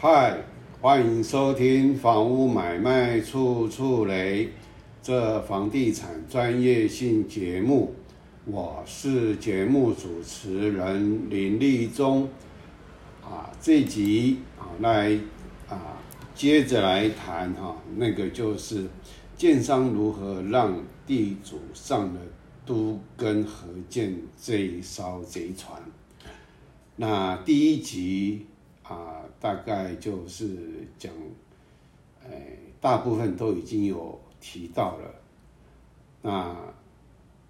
嗨，欢迎收听房屋买卖处处雷这房地产专业性节目，我是节目主持人林立忠。啊，这集啊来啊接着来谈哈，那个就是建商如何让地主上了都跟合建这一艘贼船。那第一集。啊，大概就是讲，哎，大部分都已经有提到了。那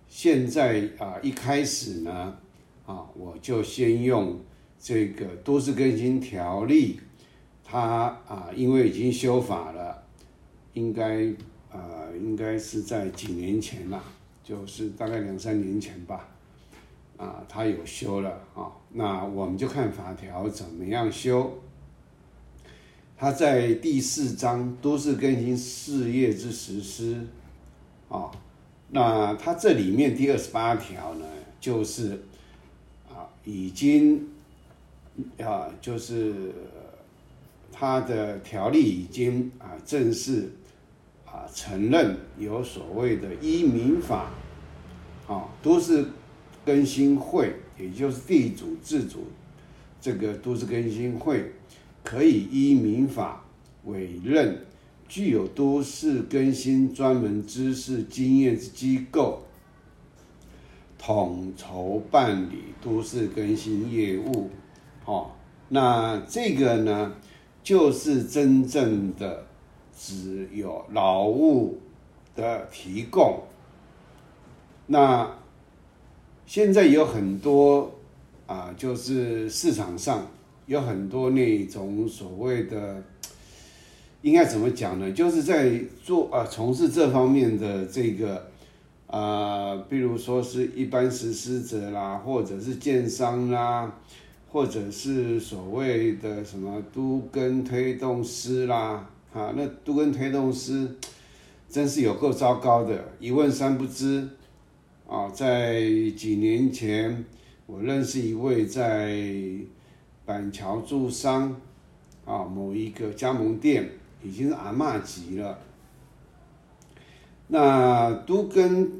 现在啊，一开始呢，啊，我就先用这个都市更新条例，它啊，因为已经修法了，应该啊，应该是在几年前啦，就是大概两三年前吧。啊，他有修了啊，那我们就看法条怎么样修。他在第四章都市更新事业之实施，啊，那他这里面第二十八条呢，就是啊，已经啊，就是他的条例已经啊正式啊承认有所谓的依民法，啊，都是。更新会，也就是地主自主这个都市更新会，可以依民法委任具有都市更新专门知识经验之机构，统筹办理都市更新业务。好，那这个呢，就是真正的只有劳务的提供。那。现在有很多啊，就是市场上有很多那种所谓的，应该怎么讲呢？就是在做啊，从事这方面的这个啊，比如说是一般实施者啦，或者是建商啦，或者是所谓的什么都跟推动师啦，啊，那都跟推动师真是有够糟糕的，一问三不知。啊，在几年前，我认识一位在板桥住商，啊，某一个加盟店，已经是阿嬷级了。那都跟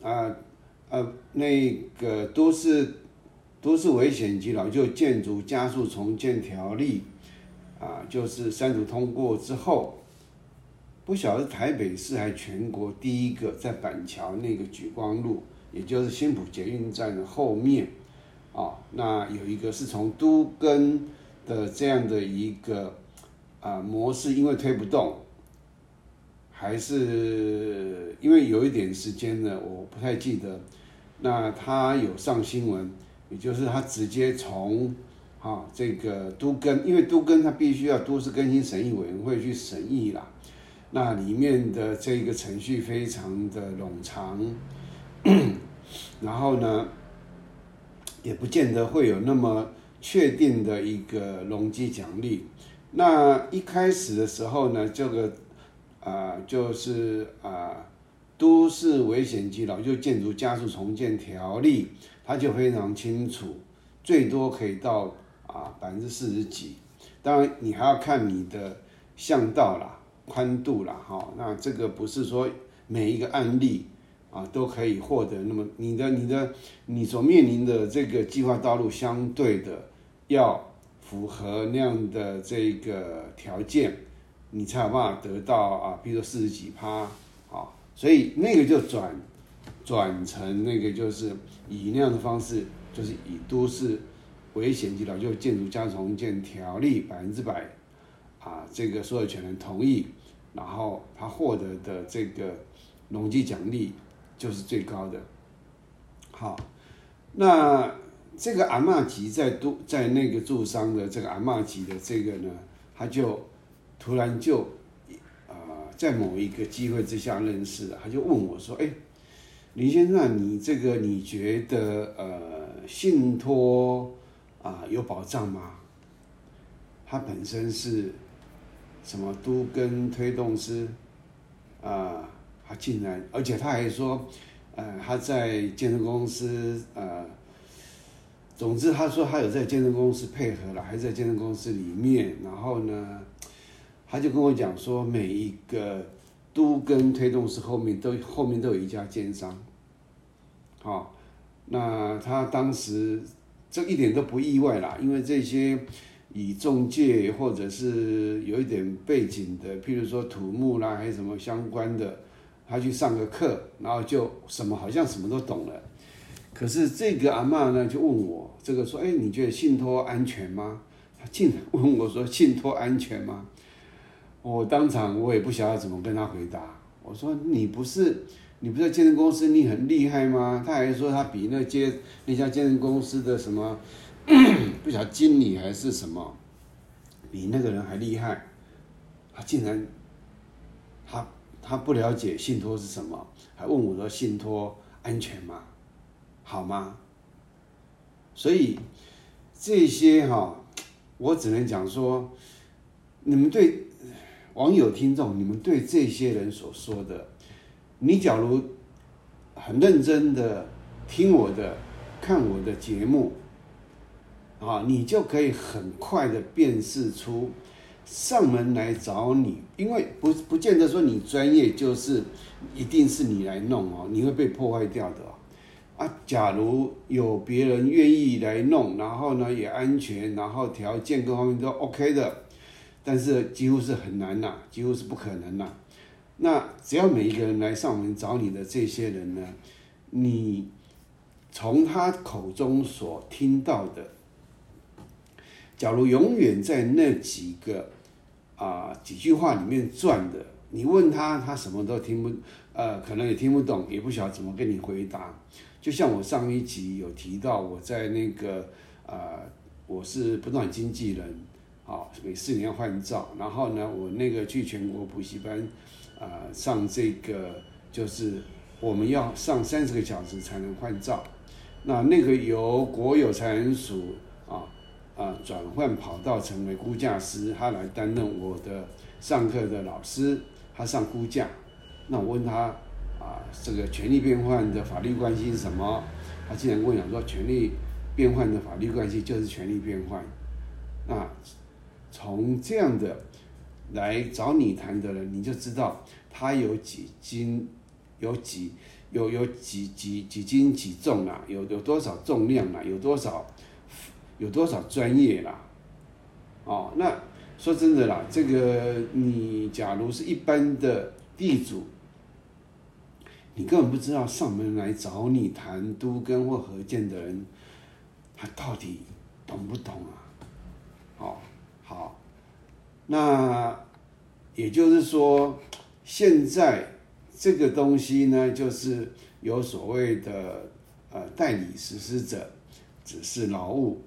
啊呃那个都是都是危险级了，就建筑加速重建条例，啊，就是三读通过之后。不晓得台北市还全国第一个在板桥那个举光路，也就是新浦捷运站的后面，啊，那有一个是从都根的这样的一个啊模式，因为推不动，还是因为有一点时间呢，我不太记得。那他有上新闻，也就是他直接从啊这个都根，因为都根他必须要都市更新审议委员会去审议啦。那里面的这个程序非常的冗长，然后呢，也不见得会有那么确定的一个容积奖励。那一开始的时候呢，这个啊，就是啊，都市危险及老旧建筑加速重建条例，它就非常清楚，最多可以到啊百分之四十几。当然，你还要看你的巷道啦。宽度啦哈，那这个不是说每一个案例啊都可以获得。那么你的、你的、你所面临的这个计划道路，相对的要符合那样的这个条件，你才有办法得到啊，比如说四十几趴啊。所以那个就转转成那个就是以那样的方式，就是以都市危险级老旧建筑加重建条例百分之百。啊，这个所有权人同意，然后他获得的这个农机奖励就是最高的。好，那这个阿玛吉在都在那个住商的这个阿玛吉的这个呢，他就突然就啊，在某一个机会之下认识了，他就问我说：“哎，林先生，你这个你觉得呃，信托啊有保障吗？”他本身是。什么都跟推动师，啊，他竟然，而且他还说，呃，他在健身公司，呃，总之他说他有在健身公司配合了，还在健身公司里面，然后呢，他就跟我讲说，每一个都跟推动师后面都后面都有一家奸商，好，那他当时这一点都不意外啦，因为这些以中介或者是有一点背景的，譬如说土木啦，还是什么相关的，他去上个课，然后就什么好像什么都懂了。可是这个阿嬷呢，就问我这个说，哎，你觉得信托安全吗？他竟然问我说，信托安全吗？我当场我也不晓得怎么跟他回答。我说你不是你不是在健身公司，你很厉害吗？他还说他比那接那家健身公司的什么 不晓得经理还是什么，比那个人还厉害。他竟然他不了解信托是什么，还问我说信托安全吗？好吗？所以这些哈，我只能讲说，你们对网友听众，你们对这些人所说的，你假如很认真的听我的、看我的节目，啊，你就可以很快的辨识出上门来找你，因为不不见得说你专业就是一定是你来弄哦，你会被破坏掉的哦。啊，假如有别人愿意来弄，然后呢也安全，然后条件各方面都 OK 的，但是几乎是很难呐，几乎是不可能呐。那只要每一个人来上门找你的这些人呢，你从他口中所听到的，假如永远在那几个啊几句话里面转的，你问他，他什么都听不，呃，可能也听不懂，也不晓得怎么跟你回答。就像我上一集有提到，我在那个呃，我是不断经纪人，啊，每四年换照，然后呢，我那个去全国补习班，啊，上这个就是我们要上三十个小时才能换照，那那个由国有财产署啊啊转换跑道成为估价师，他来担任我的上课的老师，他上估价，那我问他。啊，这个权利变换的法律关系是什么？他竟然跟我讲说，权利变换的法律关系就是权利变换。那从这样的来找你谈的人，你就知道他有几斤，有几有有几几几斤几重啊？有有多少重量啊？有多少有多少专业啦？哦，那说真的啦，这个你假如是一般的地主。你根本不知道上门来找你谈都跟或合建的人，他到底懂不懂啊？哦，好，那也就是说，现在这个东西呢，就是有所谓的呃代理实施者，只是劳务，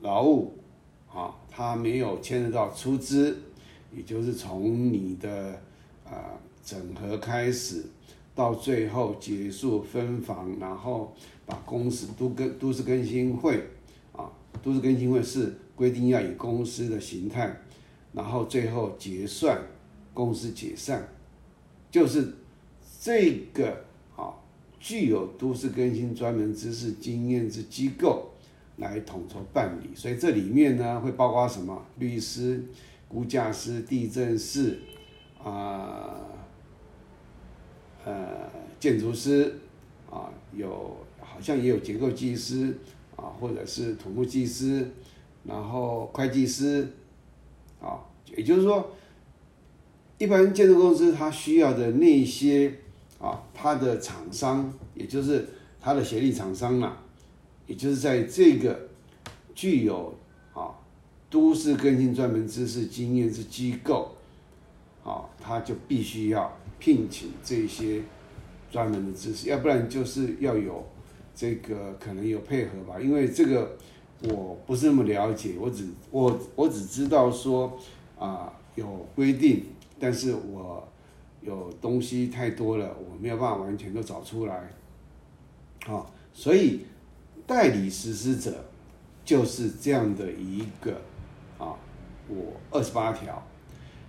劳务，啊，他没有牵涉到出资，也就是从你的啊整合开始。到最后结束分房，然后把公司都跟都市更新会啊，都市更新会是规定要以公司的形态，然后最后结算，公司解散，就是这个啊具有都市更新专门知识经验之机构来统筹办理，所以这里面呢会包括什么律师、估价师、地震师啊。呃，建筑师啊，有好像也有结构技师啊，或者是土木技师，然后会计师啊，也就是说，一般建筑公司它需要的那些啊，它的厂商，也就是它的协力厂商嘛，也就是在这个具有啊都市更新专门知识经验之机构，啊，它就必须要。聘请这些专门的知识，要不然就是要有这个可能有配合吧，因为这个我不是那么了解，我只我我只知道说啊有规定，但是我有东西太多了，我没有办法完全都找出来，啊，所以代理实施者就是这样的一个啊，我二十八条，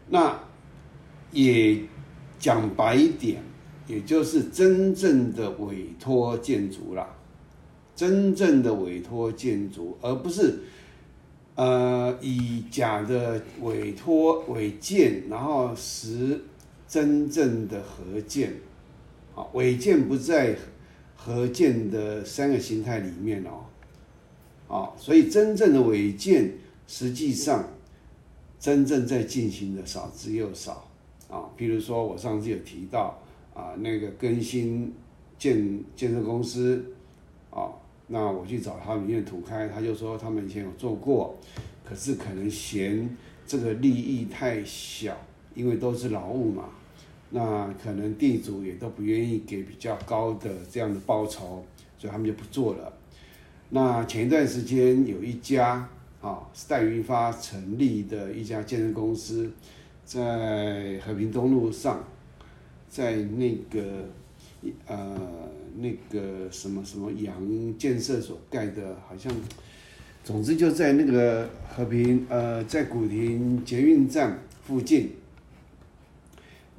那也。讲白一点，也就是真正的委托建筑啦，真正的委托建筑，而不是呃以假的委托委建，然后实真正的合建。啊，违建不在合建的三个形态里面哦，啊，所以真正的违建，实际上真正在进行的少之又少啊。比如说我上次有提到啊，那个更新建建设公司啊，那我去找他们，因为土开，他就说他们以前有做过，可是可能嫌这个利益太小，因为都是劳务嘛。那可能地主也都不愿意给比较高的这样的报酬，所以他们就不做了。那前一段时间有一家啊，是戴云发成立的一家建设公司，在和平东路上，在那个呃那个什么什么洋建设所盖的，好像，总之就在那个和平呃在古亭捷运站附近。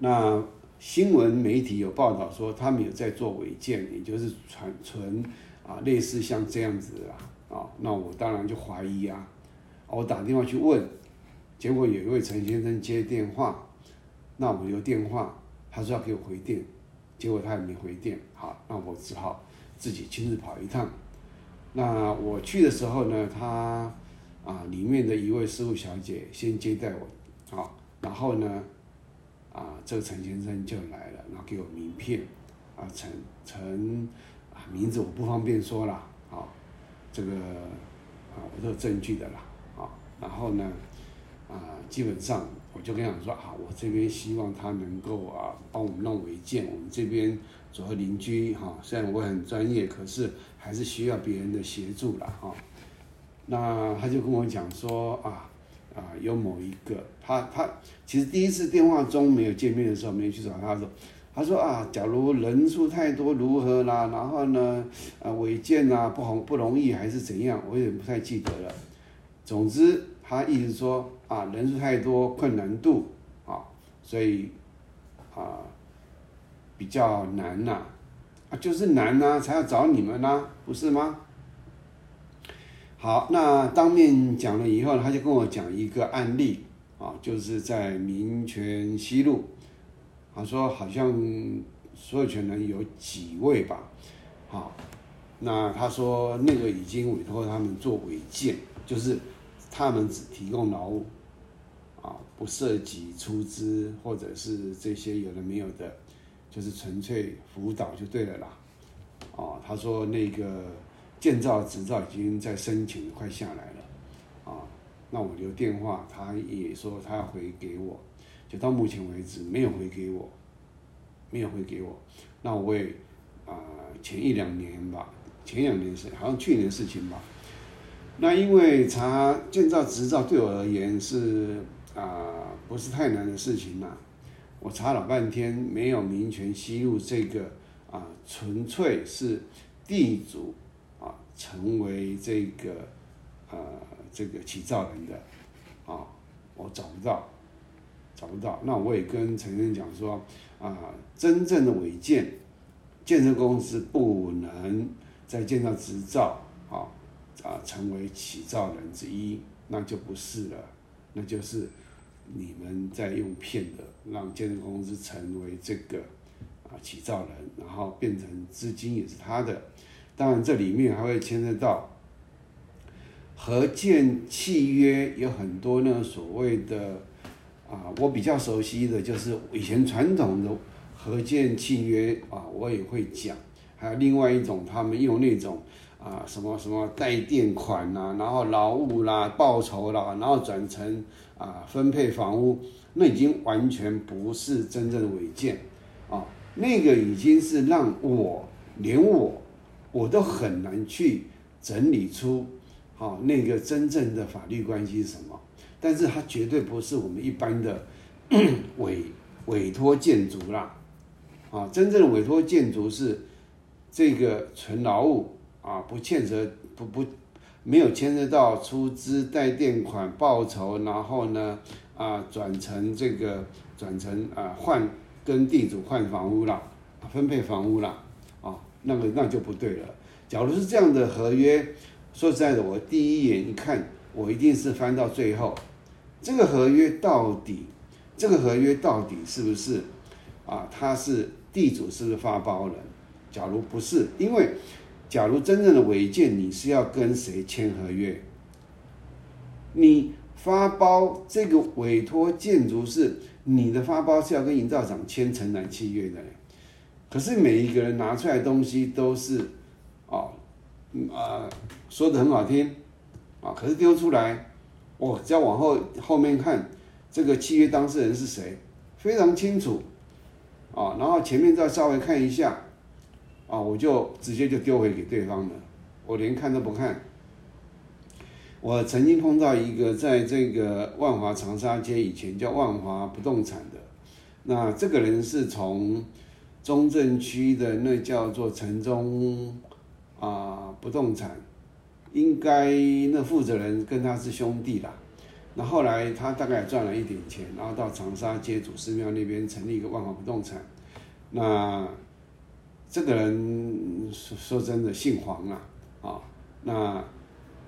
那新闻媒体有报道说，他们有在做违建，也就是传存啊，类似像这样子啊，啊，那我当然就怀疑啊，我打电话去问，结果有一位陈先生接电话，那我留电话，他说要给我回电，结果他也没回电，好，那我只好自己亲自跑一趟。那我去的时候呢，他啊，里面的一位师傅小姐先接待我，好，然后呢。啊，这个陈先生就来了，然后给我名片，啊，陈陈，啊，名字我不方便说了，啊，这个，啊，我都有证据的啦，啊，然后呢，啊，基本上我就跟他说，啊，我这边希望他能够啊，帮我们弄违建，我们这边左右邻居哈，虽然我很专业，可是还是需要别人的协助了，哈，那他就跟我讲说，啊。啊，有某一个，他他其实第一次电话中没有见面的时候，没有去找他说，他说啊，假如人数太多如何啦？然后呢，啊违建啊不容不容易还是怎样？我有点不太记得了。总之，他一直说啊，人数太多困难度啊，所以啊比较难呐，啊就是难呐，才要找你们呐，不是吗？好，那当面讲了以后，他就跟我讲一个案例啊，就是在民权西路，他说好像所有权人有几位吧，好，那他说那个已经委托他们做违建，就是他们只提供劳务，啊，不涉及出资或者是这些有的没有的，就是纯粹辅导就对了啦，啊，他说那个。建造执照已经在申请，快下来了，啊，那我留电话，他也说他要回给我，就到目前为止没有回给我，没有回给我，那我也啊前一两年吧，前两年是好像去年事情吧，那因为查建造执照对我而言是啊不是太难的事情嘛，我查了半天没有民权西路这个啊纯粹是地主。成为这个呃这个起造人的啊，我找不到，找不到。那我也跟陈先生讲说啊，真正的违建，建设公司不能在建造执照啊啊成为起造人之一，那就不是了，那就是你们在用骗的，让建设公司成为这个啊起造人，然后变成资金也是他的。当然，这里面还会牵涉到合建契约，有很多呢所谓的啊，我比较熟悉的就是以前传统的合建契约啊，我也会讲。还有另外一种，他们用那种啊什么什么带垫款呐，然后劳务啦、报酬啦，然后转成啊分配房屋，那已经完全不是真正的违建啊，那个已经是让我连我。我都很难去整理出，好那个真正的法律关系是什么？但是它绝对不是我们一般的 委委托建筑啦，啊，真正的委托建筑是这个纯劳务啊，不牵涉不不没有牵涉到出资贷垫款报酬，然后呢啊转成这个转成啊换跟地主换房屋啦，分配房屋啦。那个那就不对了，假如是这样的合约，说实在的，我第一眼一看，我一定是翻到最后，这个合约到底，这个合约到底是不是啊？他是地主，是不是发包人？假如不是，因为假如真正的违建，你是要跟谁签合约？你发包这个委托建筑是你的发包是要跟营造厂签承揽契约的，可是每一个人拿出来东西都是，哦，啊，说的很好听，啊，可是丢出来，我只要往后后面看，这个契约当事人是谁，非常清楚，啊，然后前面再稍微看一下。啊，我就直接就丢回给对方了，我连看都不看。我曾经碰到一个在这个万华长沙街以前叫万华不动产的，那这个人是从中正区的那叫做城中啊不动产，应该那负责人跟他是兄弟啦。那后来他大概赚了一点钱，然后到长沙街祖师庙那边成立一个万华不动产，那。这个人说说真的姓黄啊，啊，那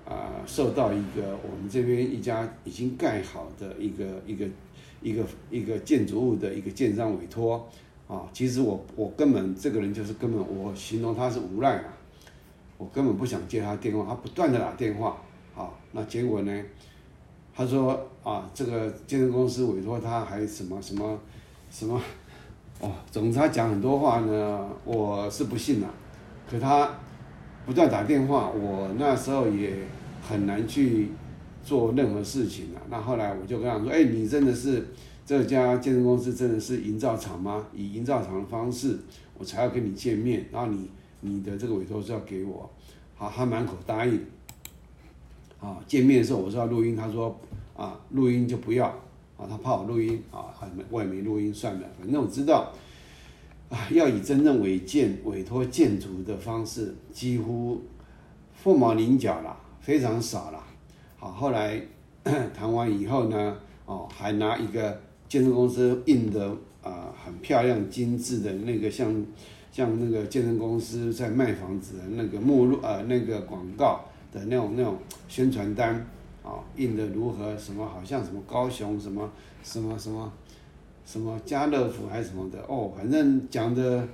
啊受到一个我们这边一家已经盖好的一个一个一个一个建筑物的一个建商委托啊，其实我我根本这个人就是根本我形容他是无赖啊，我根本不想接他电话，他不断的打电话，啊，那结果呢，他说啊这个健身公司委托他还什么什么什么。哦，总之他讲很多话呢，我是不信了。可他不断打电话，我那时候也很难去做任何事情了。那后来我就跟他说：“哎，你真的是这家健身公司真的是营造厂吗？以营造厂的方式，我才要跟你见面。然后你你的这个委托是要给我，好，他满口答应。啊，见面的时候我说要录音，他说啊，录音就不要。”啊，他怕我录音啊，我也没录音算了。反正我知道，啊，要以真正委建委托建筑的方式，几乎凤毛麟角了，非常少了。好，后来 谈完以后呢，哦，还拿一个建筑公司印的啊很漂亮精致的那个像像那个健身公司在卖房子的那个目录呃那个广告的那种那种宣传单。啊，印的如何？什么好像什么高雄什么什么什么什么家乐福还是什么的哦，反正讲的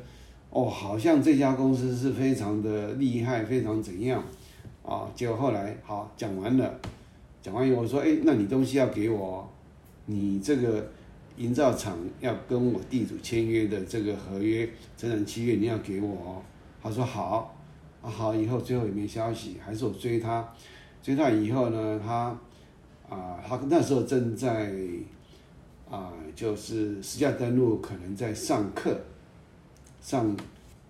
哦，好像这家公司是非常的厉害，非常怎样啊？结果后来好讲完了，讲完以后我说，哎，那你东西要给我，你这个营造厂要跟我地主签约的这个合约、整整七月你要给我哦。他说好，啊好，以后最后也没消息，还是我追他。追他以后呢，他啊，他那时候正在啊，就是私下登录，可能在上课，上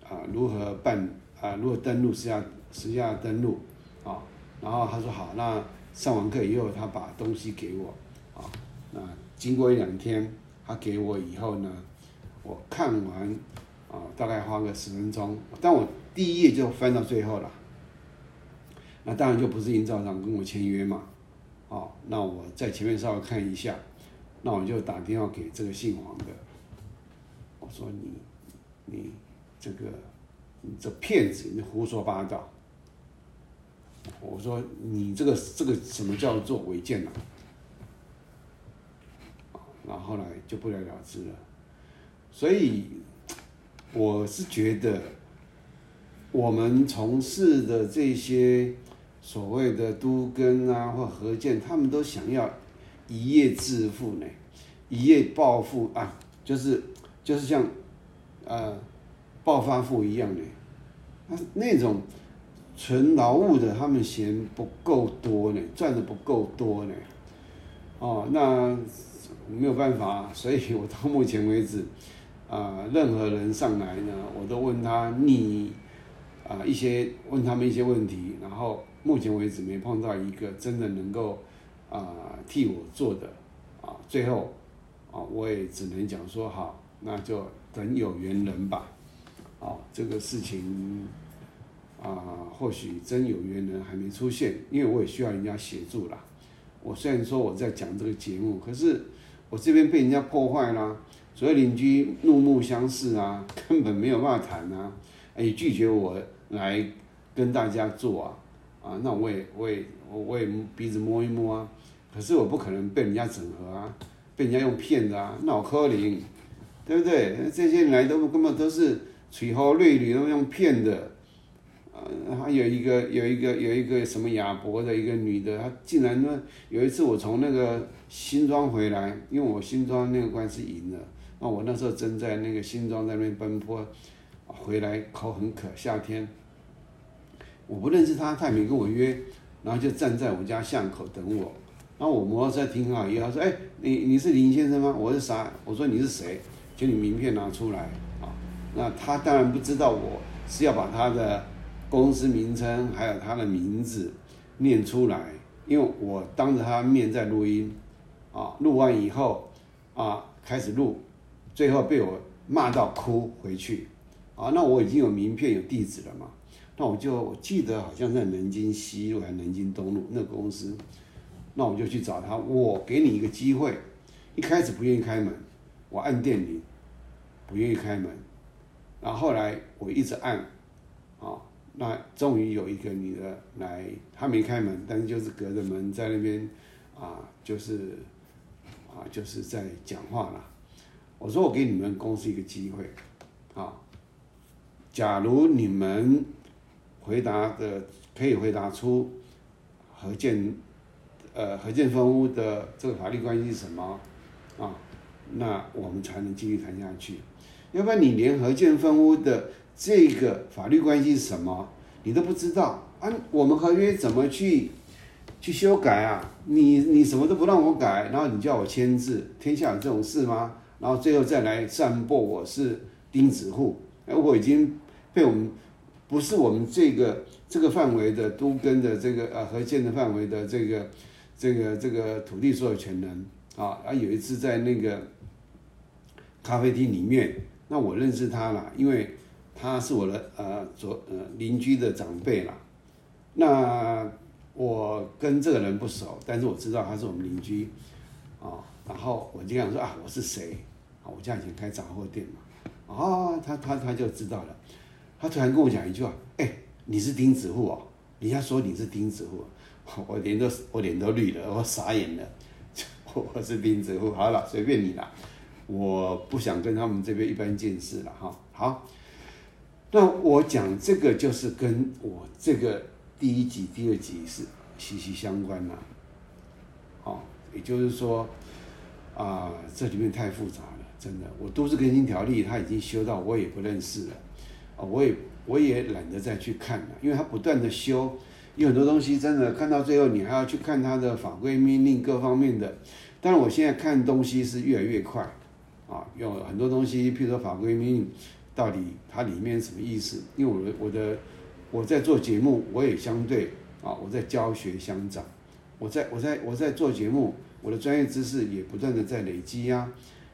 啊如何办啊，如何登录私下私下登录啊，然后他说好，那上完课以后，他把东西给我啊，那经过一两天，他给我以后呢，我看完啊，大概花个十分钟，但我第一页就翻到最后了。那当然就不是营造厂跟我签约嘛，哦，那我在前面稍微看一下，那我就打电话给这个姓黄的，我说你，你这个，你这骗子，你胡说八道，我说你这个这个什么叫做违建呢？然后来就不了了之了，所以我是觉得我们从事的这些。所谓的都根啊，或合建，他们都想要一夜致富呢，一夜暴富啊，就是就是像呃暴发户一样的，那那种纯劳务的，他们嫌不够多呢，赚的不够多呢，哦，那没有办法，所以我到目前为止 啊，任何人上来呢，我都问他你啊一些问他们一些问题，然后。目前为止没碰到一个真的能够啊替我做的啊，最后啊我也只能讲说好，那就等有缘人吧。啊，这个事情啊，或许真有缘人还没出现，因为我也需要人家协助啦。我虽然说我在讲这个节目，可是我这边被人家破坏啦，所有邻居怒目相视啊，根本没有办法谈啊，也拒绝我来。跟大家做啊，啊，那我也我也我也鼻子摸一摸啊，可是我不可能被人家整合啊，被人家用骗的啊，脑壳灵，对不对？这些来都根本都是垂花瑞缕，都用骗的。还有一个有一个有一个什么亚伯的一个女的，她竟然呢有一次我从那个新庄回来，因为我新庄那个官司赢了，那我那时候正在那个新庄那边奔波，回来口很渴，夏天，我不认识她，她也没跟我约，然后就站在我家巷口等我，然后我摩托车停好以后，她说：“哎，你你是林先生吗？”我是啥？我说你是谁？就你名片拿出来啊。那她当然不知道我是要把她的。公司名称还有他的名字念出来，因为我当着他面在录音，啊，录完以后，啊，开始录，最后被我骂到哭回去，啊，那我已经有名片有地址了嘛，那我就记得好像在南京西路还南京东路那个公司，那我就去找他，我给你一个机会，一开始不愿意开门，我按电铃，不愿意开门，然后后来我一直按，那终于有一个女的来，她没开门，但是就是隔着门在那边，啊，就是啊，就是在讲话了。我说我给你们公司一个机会，啊，假如你们回答的可以回答出何建，呃，何建分屋的这个法律关系是什么，啊，那我们才能继续谈下去。要不然你连何建分屋的。这个法律关系是什么？你都不知道啊？我们合约怎么去去修改啊？你你什么都不让我改，然后你叫我签字，天下有这种事吗？然后最后再来散播我是钉子户，哎，我已经被我们不是我们这个这个范围的都跟的这个呃合建的范围的这个这个这个土地所有权人啊，啊有一次在那个咖啡厅里面，那我认识他了，因为。他是我的呃左呃邻居的长辈啦，那我跟这个人不熟，但是我知道他是我们邻居，啊，然后我就跟他说啊我是谁，啊我家以前开杂货店嘛，啊他他他就知道了，他突然跟我讲一句话，哎你是钉子户哦，人家说你是钉子户，我脸都我脸都绿了，我傻眼了，我是钉子户，好了随便你啦，我不想跟他们这边一般见识了哈，好。那我讲这个就是跟我这个第一集、第二集是息息相关呐，哦，也就是说，啊，这里面太复杂了，真的，我都市更新条例它已经修到我也不认识了，啊，我也我也懒得再去看了，因为它不断的修，有很多东西真的看到最后你还要去看它的法规命令各方面的，但是我现在看东西是越来越快，啊，有很多东西，譬如说法规命令。到底它里面什么意思？因为我的我的我在做节目，我也相对啊，我在教学相长，我在我在我在做节目，我的专业知识也不断的在累积呀，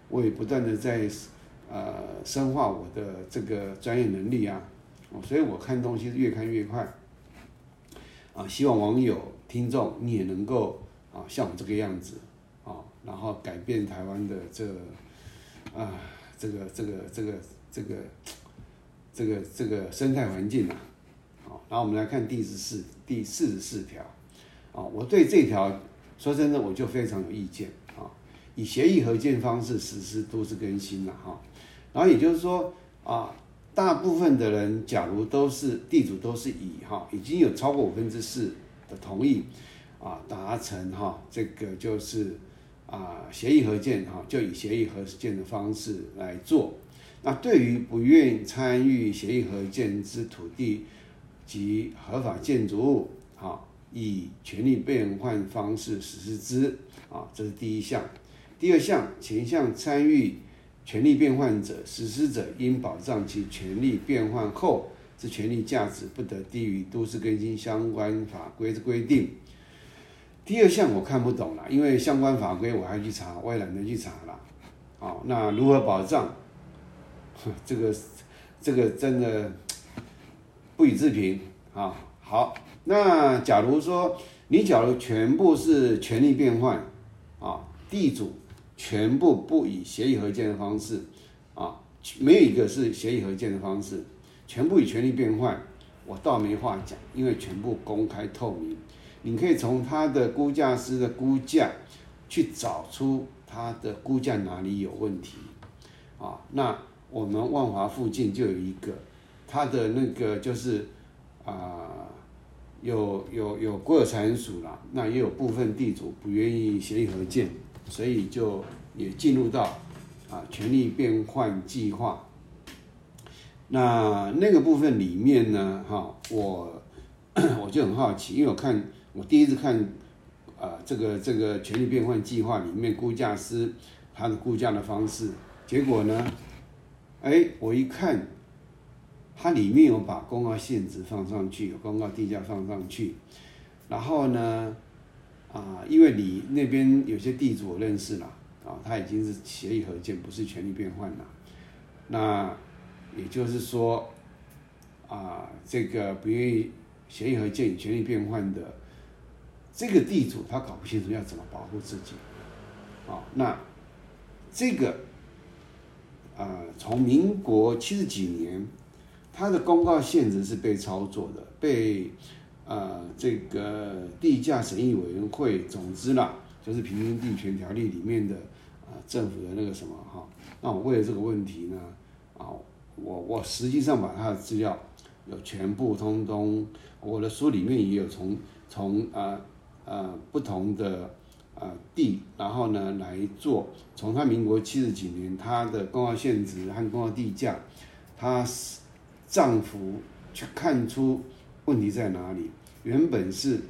我也不断的在呃深化我的这个专业能力啊，所以我看东西越看越快啊，希望网友听众你也能够啊像我这个样子啊，然后改变台湾的这啊这个这个这个。这个这个这个生态环境啊，好，然后我们来看第十四第四十四条，啊，我对这条说真的我就非常有意见啊，以协议合建方式实施都市更新了哈，然后也就是说啊，大部分的人假如都是地主都是以哈已经有超过五分之四的同意啊达成哈这个就是啊协议合建哈就以协议合建的方式来做。那对于不愿参与协议和建之土地及合法建筑物，啊，以权利变换方式实施之，啊，这是第一项。第二项，前项参与权利变换者，实施者应保障其权利变换后之权利价值不得低于都市更新相关法规之规定。第二项我看不懂了，因为相关法规我还去查，我也懒得去查了。好，那如何保障？这个这个真的不予置评啊！好，那假如说你假如全部是权利变换啊，地主全部不以协议合建的方式啊，没有一个是协议合建的方式，全部以权利变换，我倒没话讲，因为全部公开透明，你可以从他的估价师的估价去找出他的估价哪里有问题，啊，那我们万华附近就有一个，他的那个就是啊，有有有国有财产署啦，那也有部分地主不愿意协议合建，所以就也进入到啊权力变换计划。那那个部分里面呢，哈，我我就很好奇，因为我看我第一次看，啊，这个这个权力变换计划里面估价师他的估价的方式，结果呢，哎，我一看，它里面有把公告限值放上去，有公告地价放上去，然后呢，啊，因为你那边有些地主我认识了，啊，他已经是协议合建，不是权利变换了，那。也就是说，啊，这个不愿意协议合建权利变换的这个地主，他搞不清楚要怎么保护自己，啊，那这个，啊，从民国七十几年，他的公告限制是被操作的，被呃这个地价审议委员会，总之啦，就是平均地权条例里面的啊政府的那个什么哈，那我为了这个问题呢，啊。我我实际上把他的资料有全部通通，我的书里面也有从从呃呃不同的呃地，然后呢来做，从他民国七十几年他的公告限值和公告地价，他涨幅去看出问题在哪里。原本是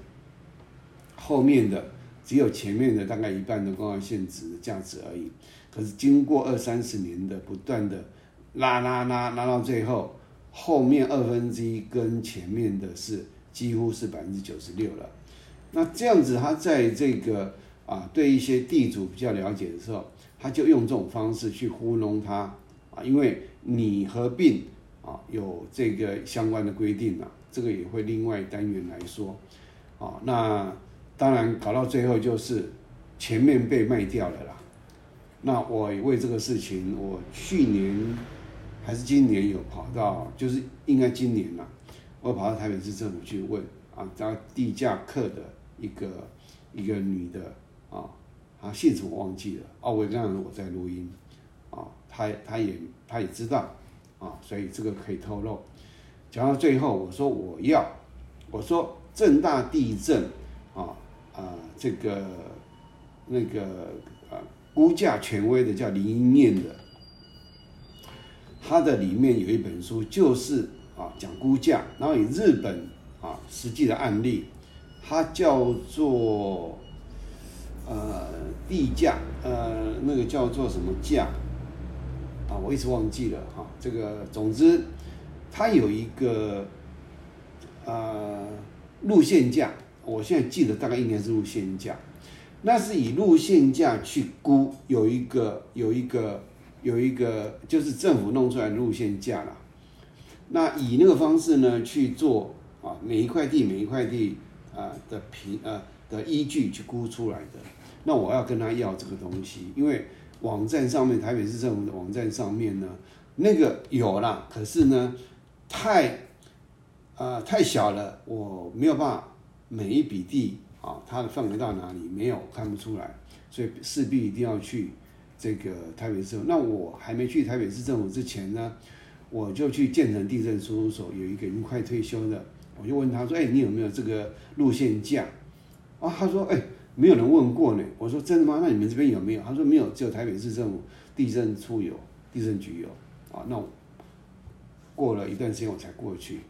后面的只有前面的大概一半的公告限值的价值而已，可是经过二三十年的不断的。拉拉拉拉到最后，后面二分之一跟前面的是几乎是百分之九十六了。那这样子，他在这个啊对一些地主比较了解的时候，他就用这种方式去糊弄他啊，因为你合并啊有这个相关的规定啊，这个也会另外单元来说啊。那当然搞到最后就是前面被卖掉了啦。那我为这个事情，我去年。还是今年有跑到，就是应该今年啦，我跑到台北市政府去问啊，当地价课的一个一个女的啊，她姓什么忘记了哦，我刚刚我在录音啊，他他也他也知道啊，所以这个可以透露。讲到最后，我说我要，我说正大地震啊啊，这个那个啊估价权威的叫林英念的。它的里面有一本书，就是啊讲估价，然后以日本啊实际的案例，它叫做呃地价，呃那个叫做什么价啊，我一直忘记了哈。这个总之，它有一个呃路线价，我现在记得大概应该是路线价，那是以路线价去估，有一个有一个。有一个就是政府弄出来路线价了，那以那个方式呢去做啊，每一块地每一块地啊的平呃的依据去估出来的。那我要跟他要这个东西，因为网站上面台北市政府的网站上面呢，那个有啦，可是呢太啊太小了，我没有办法每一笔地啊它的范围到哪里没有看不出来，所以势必一定要去。这个台北市政府，那我还没去台北市政府之前呢，我就去建成地震事务所，有一个已经快退休的，我就问他说：“哎，你有没有这个路线价？”啊，他说：“哎，没有人问过呢。”我说：“真的吗？那你们这边有没有？”他说：“没有，只有台北市政府地震处有，地震局有。”啊，那过了一段时间我才过去。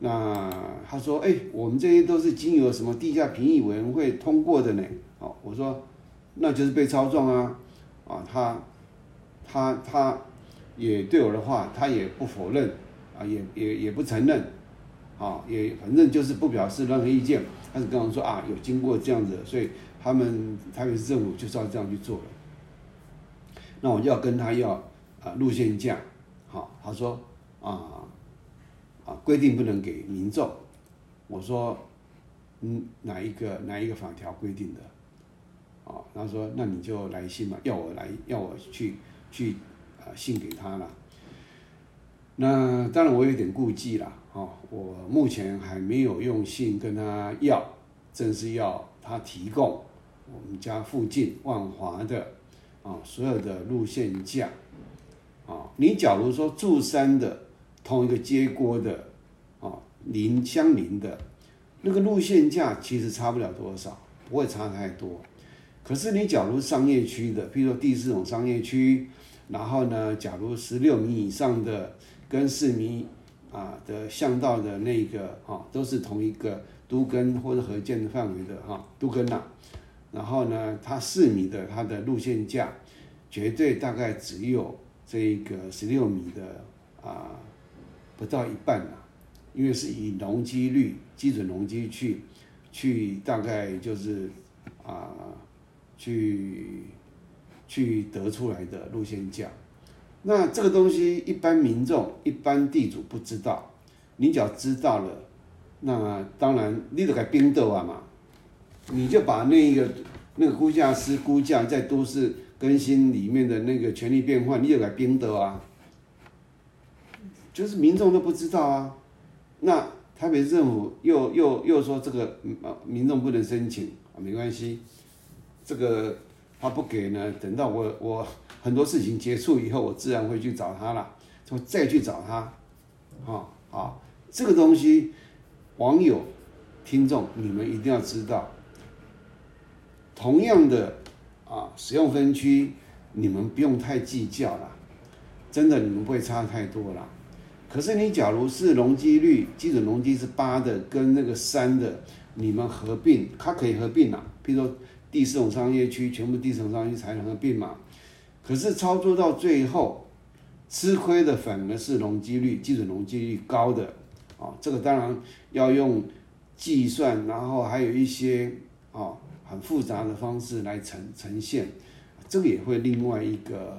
那他说：“哎，我们这些都是经由什么地下评议委员会通过的呢？”哦，我说：“那就是被操纵啊。”啊，他，他他，也对我的话，他也不否认，啊，也也也不承认，啊，也反正就是不表示任何意见。他是跟我说啊，有经过这样子，所以他们台北市政府就是要这样去做了。那我就要跟他要啊路线价，好，他说啊啊规定不能给民众。我说嗯哪一个哪一个法条规定的？啊，他说：“那你就来信嘛，要我来，要我去去啊信给他了。那当然我有点顾忌啦，哦，我目前还没有用信跟他要，正是要他提供我们家附近万华的啊所有的路线价，啊，你假如说住山的同一个街锅的啊邻相邻的，那个路线价其实差不了多少，不会差太多。可是你假如商业区的，譬如说第四种商业区，然后呢，假如十六米以上的跟四米啊的巷道的那个哈，都是同一个都根或者合建的范围的哈，都根呐，然后呢，它四米的它的路线价绝对大概只有这个十六米的啊不到一半呐，因为是以容积率基准容积去去大概就是啊。去去得出来的路线价，那这个东西一般民众、一般地主不知道，你只要知道了，那当然你得改冰豆啊嘛，你就把那个那个估价师估价在都市更新里面的那个权利变换，你就改冰豆啊，就是民众都不知道啊，那台北政府又又又说这个民众不能申请啊，没关系。这个他不给呢，等到我我很多事情结束以后，我自然会去找他了，就再去找他，啊啊，这个东西，网友、听众，你们一定要知道，同样的啊，使用分区，你们不用太计较了，真的你们不会差太多了。可是你假如是容积率基准容积是八的，跟那个三的，你们合并，它可以合并啊，比如说。第四种商业区全部第四种商业区才能合并嘛？可是操作到最后，吃亏的反而是容积率、基准容积率高的啊。这个当然要用计算，然后还有一些啊很复杂的方式来呈呈现。这个也会另外一个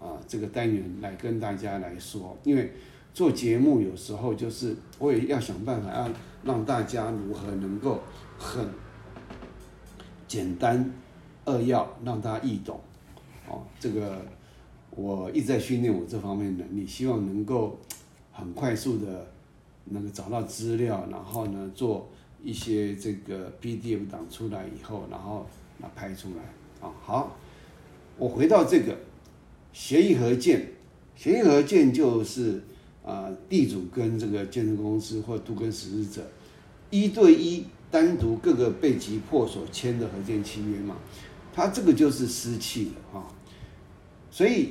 啊这个单元来跟大家来说，因为做节目有时候就是我也要想办法要让大家如何能够很。简单扼要，让大家易懂，哦，这个我一直在训练我这方面能力，希望能够很快速的那个找到资料，然后呢做一些这个 PDF 档出来以后，然后那拍出来，啊，好，我回到这个协议合建，协议合建就是啊地主跟这个建设公司或都跟实施者一对一。单独各个被急迫所签的合建契约嘛，它这个就是私契了哈。所以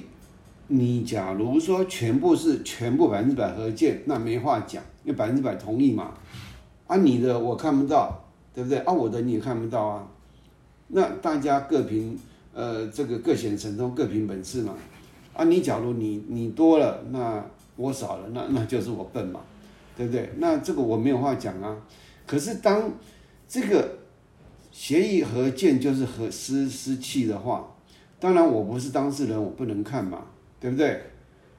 你假如说全部是全部百分之百合建，那没话讲，因为百分之百同意嘛。啊，你的我看不到，对不对？啊，我的你也看不到啊。那大家各凭呃这个各显神通，各凭本事嘛。啊，你假如你你多了，那我少了，那那就是我笨嘛，对不对？那这个我没有话讲啊。可是当这个协议合建就是合私私契的话，当然我不是当事人，我不能看嘛，对不对？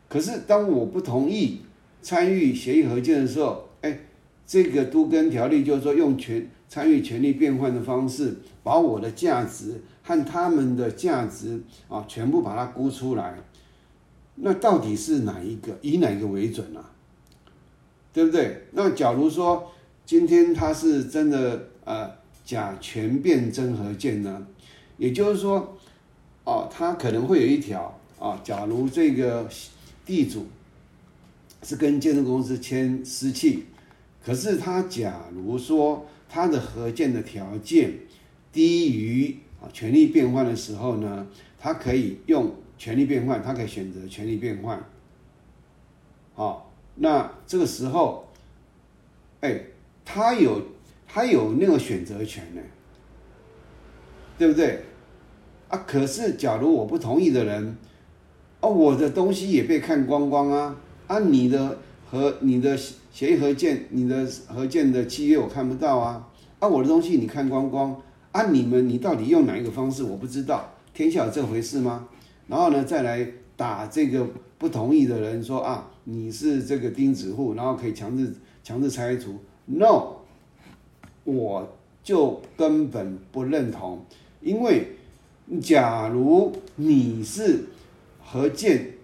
可是当我不同意参与协议合建的时候，哎，这个都跟条例就是说用权参与权利变换的方式，把我的价值和他们的价值啊全部把它估出来，那到底是哪一个？以哪个为准啊？对不对？那假如说。今天它是真的呃假全变真合建呢，也就是说，哦，它可能会有一条啊，假如这个地主是跟建筑公司签私契，可是他假如说他的合建的条件低于啊权利变换的时候呢，他可以用权利变换，他可以选择权利变换，好，那这个时候，哎。他有，他有那个选择权呢，对不对？啊，可是假如我不同意的人，哦，我的东西也被看光光啊！啊，你的和你的协议合建，你的合建的契约我看不到啊！啊，我的东西你看光光啊！你们你到底用哪一个方式？我不知道，天下有这回事吗？然后呢，再来打这个不同意的人说啊，你是这个钉子户，然后可以强制强制拆除。No，我就根本不认同，因为假如你是合建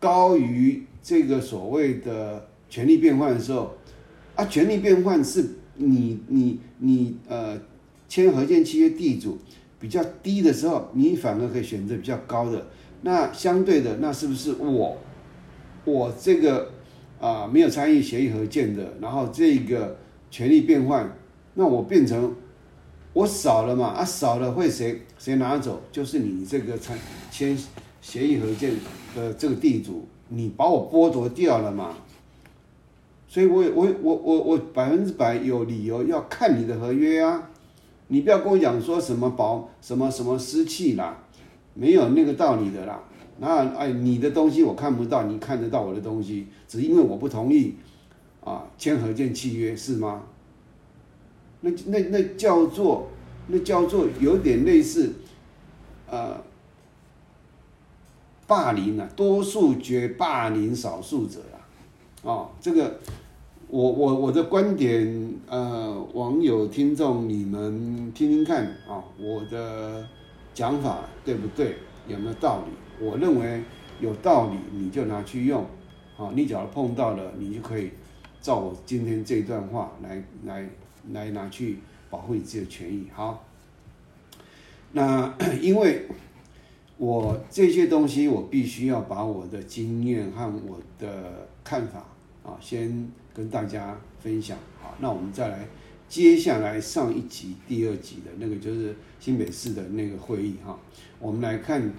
高于这个所谓的权利变换的时候，啊，权利变换是你你你呃签合建契约地主比较低的时候，你反而可以选择比较高的。那相对的，那是不是我我这个啊没有参与协议合建的，然后这个权利变换，那我变成我少了嘛？啊，少了会谁谁拿走？就是你这个签签协议合建的这个地主，你把我剥夺掉了嘛？所以我我我我我百分之百有理由要看你的合约啊！你不要跟我讲说什么保什么什么湿气啦。没有那个道理的啦，那哎，你的东西我看不到，你看得到我的东西，只因为我不同意啊，签合建契约是吗？那那那叫做那叫做有点类似，呃，霸凌啊，多数决霸凌少数者啊，哦，这个我我我的观点，呃，网友听众你们听听看啊，我的。讲法对不对？有没有道理？我认为有道理，你就拿去用。啊，你只要碰到了，你就可以照我今天这段话来来来拿去保护你自己的权益。好，那因为我这些东西，我必须要把我的经验和我的看法啊，先跟大家分享。好，那我们再来。接下来上一集、第二集的那个就是新北市的那个会议哈，我们来看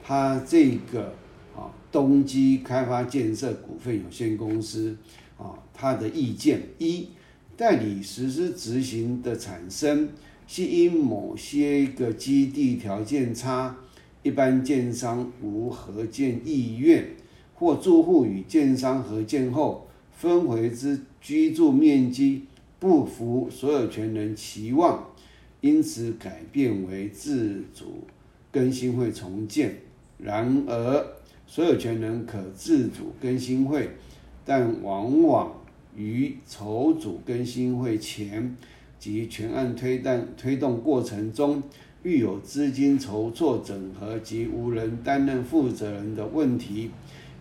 他这个啊东基开发建设股份有限公司啊他的意见：一、代理实施执行的产生是因某些个基地条件差，一般建商无合建意愿，或住户与建商合建后分回之居住面积。不符所有权人期望，因此改变为自主更新会重建。然而，所有权人可自主更新会，但往往于筹组更新会前及全案推断推动过程中，遇有资金筹措整合及无人担任负责人的问题，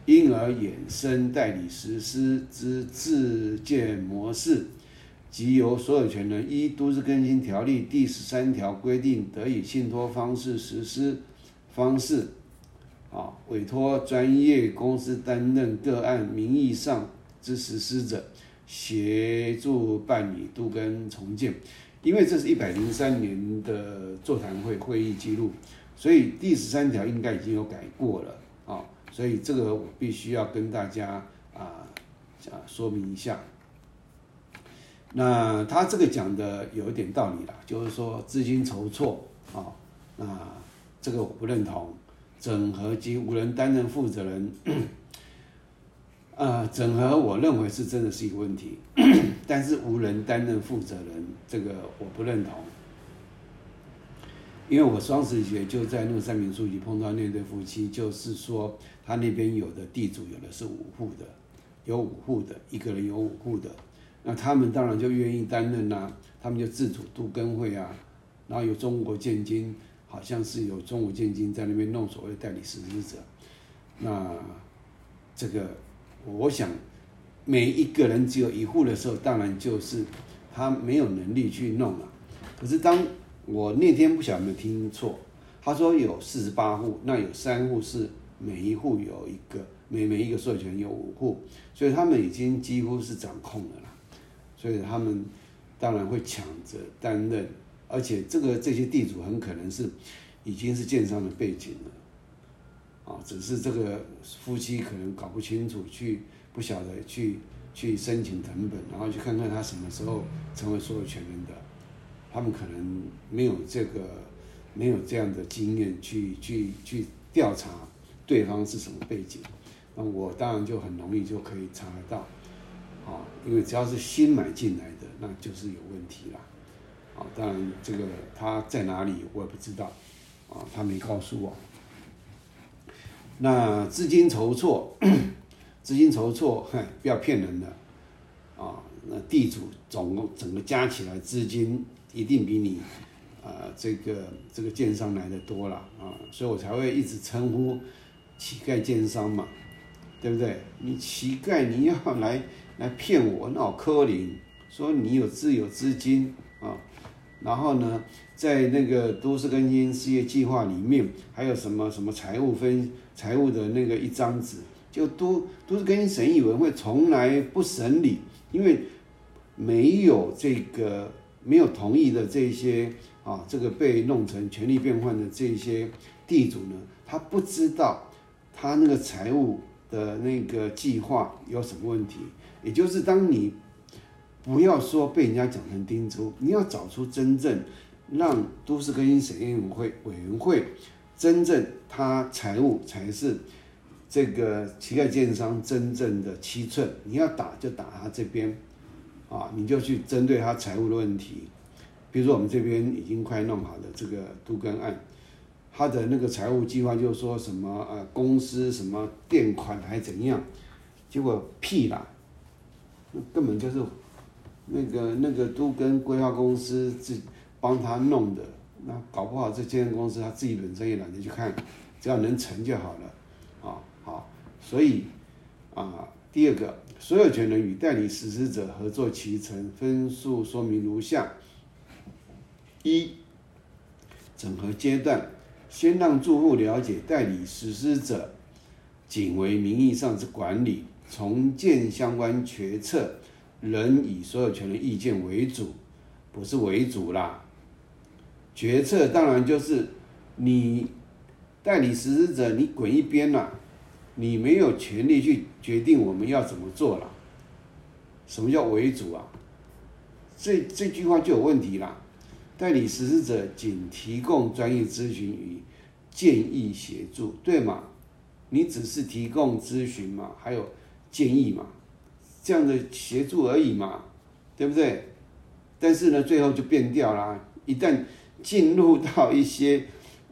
因而衍生代理实施之自建模式。即由所有权人依《都市更新条例》第十三条规定，得以信托方式实施方式，啊，委托专业公司担任个案名义上之实施者，协助办理杜根重建。因为这是一百零三年的座谈会会议记录，所以第十三条应该已经有改过了啊，所以这个我必须要跟大家啊啊说明一下。那他这个讲的有一点道理了，就是说资金筹措啊，那这个我不认同。整合及无人担任负责人，呃，整合我认为是真的是一个问题，但是无人担任负责人这个我不认同，因为我双十节就在那个三民书局碰到那对夫妻，就是说他那边有的地主有的是五户的，有五户的，一个人有五户的。那他们当然就愿意担任呐，他们就自主都更会啊，然后有中国建金，好像是有中国建金在那边弄所谓代理实施者。那这个我想，每一个人只有一户的时候，当然就是他没有能力去弄了。可是当我那天不晓得有没有听错，他说有四十八户，那有三户是每一户有一个，每每一个授权有五户，所以他们已经几乎是掌控了啦。所以他们当然会抢着担任，而且这个这些地主很可能是已经是建商的背景了，啊，只是这个夫妻可能搞不清楚，去不晓得去去申请成本，然后去看看他什么时候成为所有权人的，他们可能没有这个没有这样的经验去去去调查对方是什么背景，那我当然就很容易就可以查得到。啊，因为只要是新买进来的，那就是有问题啦。啊，当然这个他在哪里我也不知道，啊，他没告诉我。那资金筹措，资金筹措，哼，不要骗人的，啊，那地主总共整个加起来资金一定比你，啊，这个这个建商来的多了啊，所以我才会一直称呼乞丐建商嘛。对不对？你乞丐你要来来骗我，那我柯林说你有自有资金啊，然后呢，在那个都市更新事业计划里面还有什么什么财务分财务的那个一张纸，就都都市更新审议委员会从来不审理，因为没有这个没有同意的这些啊，这个被弄成权力变换的这些地主呢，他不知道他那个财务。的那个计划有什么问题？也就是当你不要说被人家讲成钉珠，你要找出真正让都市更新审议委会委员会真正他财务才是这个乞丐建商真正的七寸，你要打就打他这边啊，你就去针对他财务的问题，比如说我们这边已经快弄好的这个都更案。他的那个财务计划就是说什么呃公司什么垫款还怎样，结果屁啦，根本就是那个那个都跟规划公司自帮他弄的，那搞不好这建设公司他自己本身也懒得去看，只要能成就好了，啊好，所以啊第二个所有权人与代理实施者合作其成分数说明如下：一整合阶段。先让住户了解代理实施者仅为名义上之管理，重建相关决策人以所有权的意见为主，不是为主啦。决策当然就是你代理实施者，你滚一边啦，你没有权利去决定我们要怎么做了。什么叫为主啊？这这句话就有问题啦。代理实施者仅提供专业咨询与建议协助，对吗？你只是提供咨询嘛，还有建议嘛，这样的协助而已嘛，对不对？但是呢，最后就变掉啦。一旦进入到一些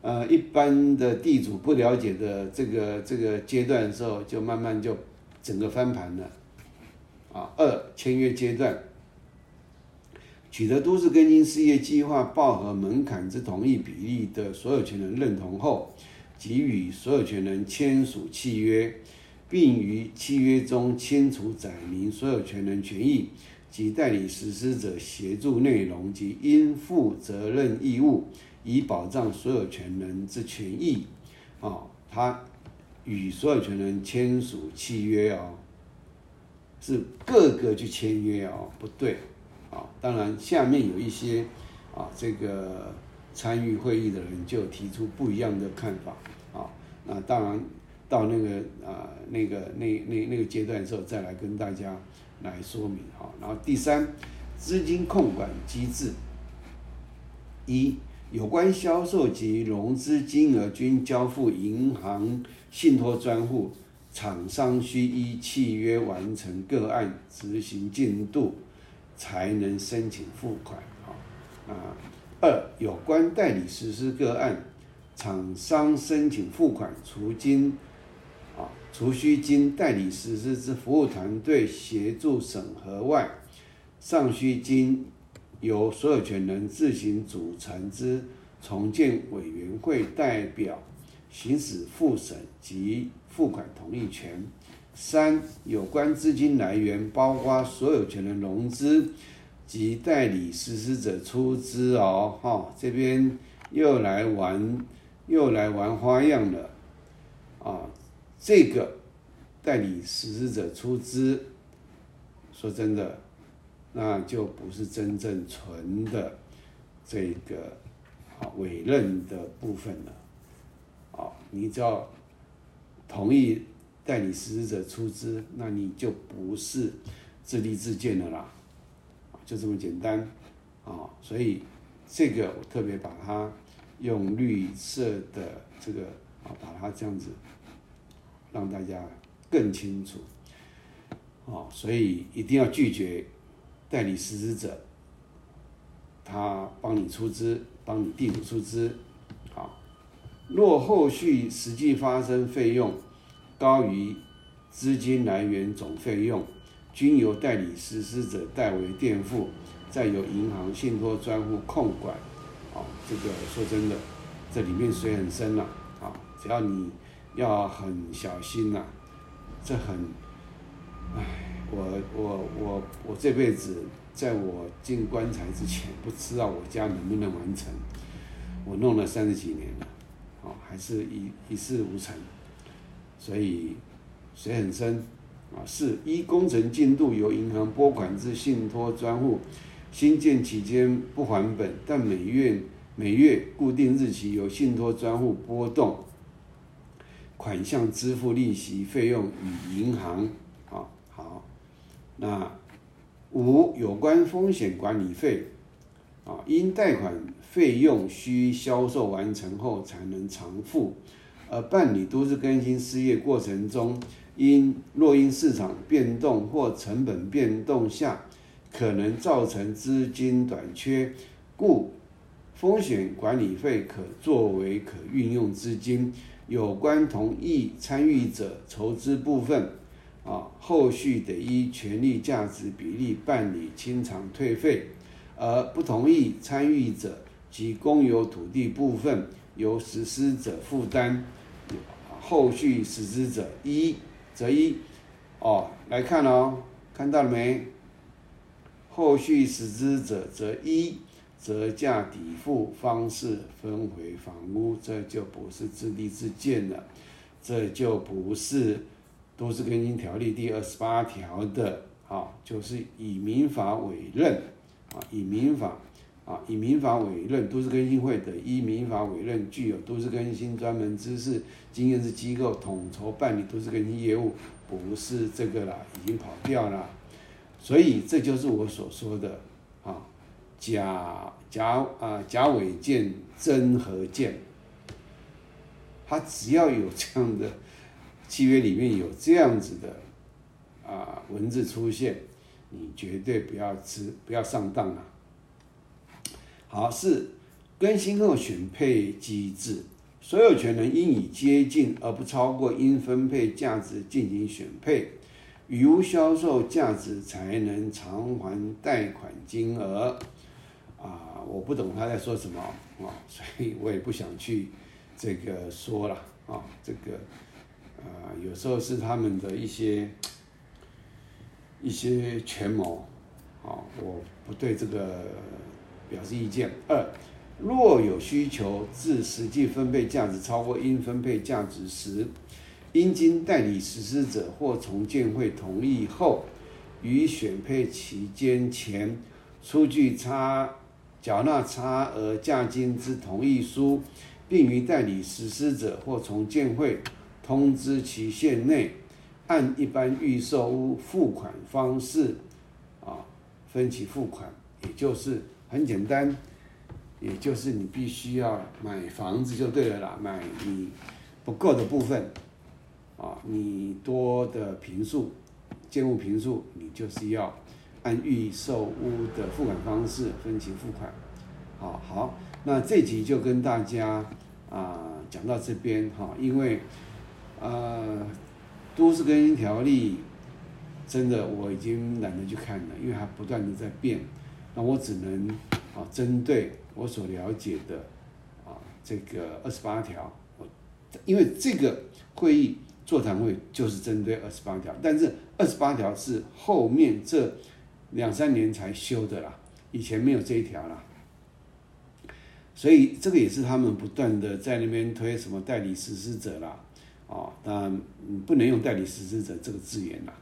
呃一般的地主不了解的这个这个阶段的时候，就慢慢就整个翻盘了。啊，二签约阶段。取得都市更新事业计划报和门槛之同意比例的所有权人认同后，给予所有权人签署契约，并于契约中清楚载明所有权人权益及代理实施者协助内容及应负责任义务，以保障所有权人之权益。啊，他与所有权人签署契约哦，是各个去签约哦，不对。啊，当然，下面有一些啊，这个参与会议的人就提出不一样的看法啊。那当然，到那个啊，那个那那那个阶段的时候，再来跟大家来说明哈。然后第三，资金控管机制，一有关销售及融资金额均交付银行信托专户，厂商需依契约完成个案执行进度。才能申请付款啊啊！二有关代理实施个案，厂商申请付款，除经除需经代理实施之服务团队协助审核外，尚需经由所有权人自行组成之重建委员会代表行使复审及付款同意权。三有关资金来源，包括所有权人融资及代理实施者出资哦，哈，这边又来玩，又来玩花样了，啊，这个代理实施者出资，说真的，那就不是真正纯的这个啊委任的部分了，啊，你只要同意。代理实施者出资，那你就不是自立自建的啦，就这么简单啊！所以这个我特别把它用绿色的这个啊，把它这样子让大家更清楚啊！所以一定要拒绝代理实施者，他帮你出资，帮你地主出资，好，若后续实际发生费用。高于资金来源总费用，均由代理实施者代为垫付，再由银行信托专户控管。啊，这个说真的，这里面水很深了。啊，只要你要很小心呐，这很，唉，我我我我这辈子在我进棺材之前，不知道我家能不能完成，我弄了三十几年了，哦，还是一一事无成，所以水很深，啊，是一工程进度由银行拨款至信托专户，新建期间不还本，但每月每月固定日期由信托专户拨动。款项支付利息费用与银行，啊好，那五有关风险管理费，啊因贷款费用需销售完成后才能偿付，而办理都市更新事业过程中，因若因市场变动或成本变动下，可能造成资金短缺，故风险管理费可作为可运用资金。有关同意参与者筹资部分，啊，后续得依权利价值比例办理清偿退费；而不同意参与者及公有土地部分，由实施者负担，后续实施者一则一，哦，来看哦，看到了没？后续实施者则一。折价抵付方式分回房屋，这就不是自立自建了，这就不是都市更新条例第二十八条的啊，就是以民法委任啊，以民法啊，以民法委任都市更新会的依民法委任具有都市更新专门知识经验之机构统筹办理都市更新业务，不是这个了，已经跑掉了，所以这就是我所说的假假啊，假伪件真和件，他只要有这样的契约里面有这样子的啊文字出现，你绝对不要吃，不要上当啊。好，四更新后选配机制，所有权人应以接近而不超过应分配价值进行选配，与无销售价值才能偿还贷款金额。我不懂他在说什么啊，所以我也不想去这个说了啊。这个啊，有时候是他们的一些一些权谋啊，我不对这个表示意见。二，若有需求自实际分配价值超过应分配价值时，应经代理实施者或重建会同意后，于选配期间前出具差。缴纳差额价金之同意书，并于代理实施者或重建会通知期限内，按一般预售屋付款方式，啊，分期付款，也就是很简单，也就是你必须要买房子就对了啦，买你不够的部分，啊，你多的平数，建物平数，你就是要。按预售屋的付款方式分期付款，好好，那这集就跟大家啊讲到这边哈，因为呃都市更新条例真的我已经懒得去看了，因为它不断的在变，那我只能啊针对我所了解的啊这个二十八条，我因为这个会议座谈会就是针对二十八条，但是二十八条是后面这。两三年才修的啦，以前没有这一条啦，所以这个也是他们不断的在那边推什么代理实施者啦，哦，当然不能用代理实施者这个字眼啦，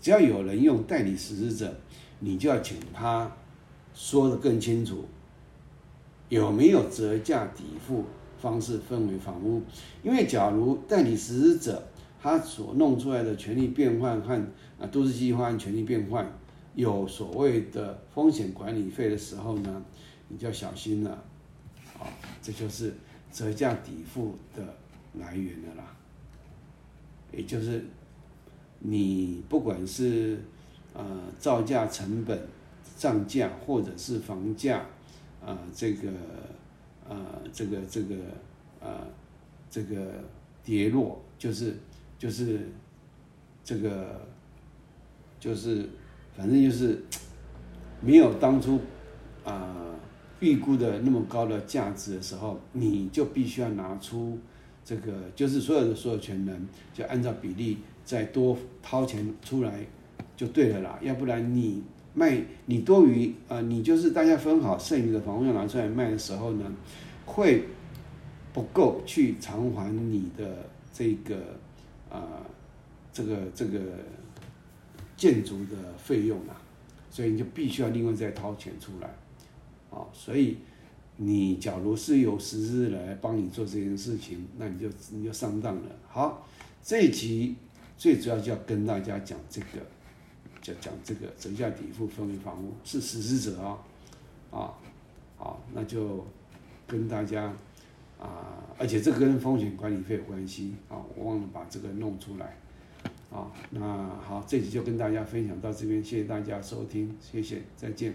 只要有人用代理实施者，你就要请他说的更清楚，有没有折价抵付方式分为房屋？因为假如代理实施者他所弄出来的权利变换和啊都市计划权利变换。有所谓的风险管理费的时候呢，你就要小心了，啊，这就是折价抵付的来源的啦。也就是你不管是呃造价成本涨价，或者是房价啊这个啊这个这个啊这个跌落，就是就是这个就是。反正就是 没有当初啊预估的那么高的价值的时候，你就必须要拿出这个就是所有的所有权人就按照比例再多掏钱出来就对了啦，要不然你卖你多余啊，你就是大家分好剩余的房屋要拿出来卖的时候呢，会不够去偿还你的这个啊这个这个建筑的费用啊，所以你就必须要另外再掏钱出来，啊，所以。你假如是有实质来帮你做这件事情，那你就你就上当了。好，这一集最主要就要跟大家讲这个，讲讲这个折价抵付分为房屋是实施者啊，啊，好，那就跟大家啊，而且这个跟风险管理费有关系啊，我忘了把这个弄出来啊。那好，这集就跟大家分享到这边，谢谢大家收听，谢谢，再见。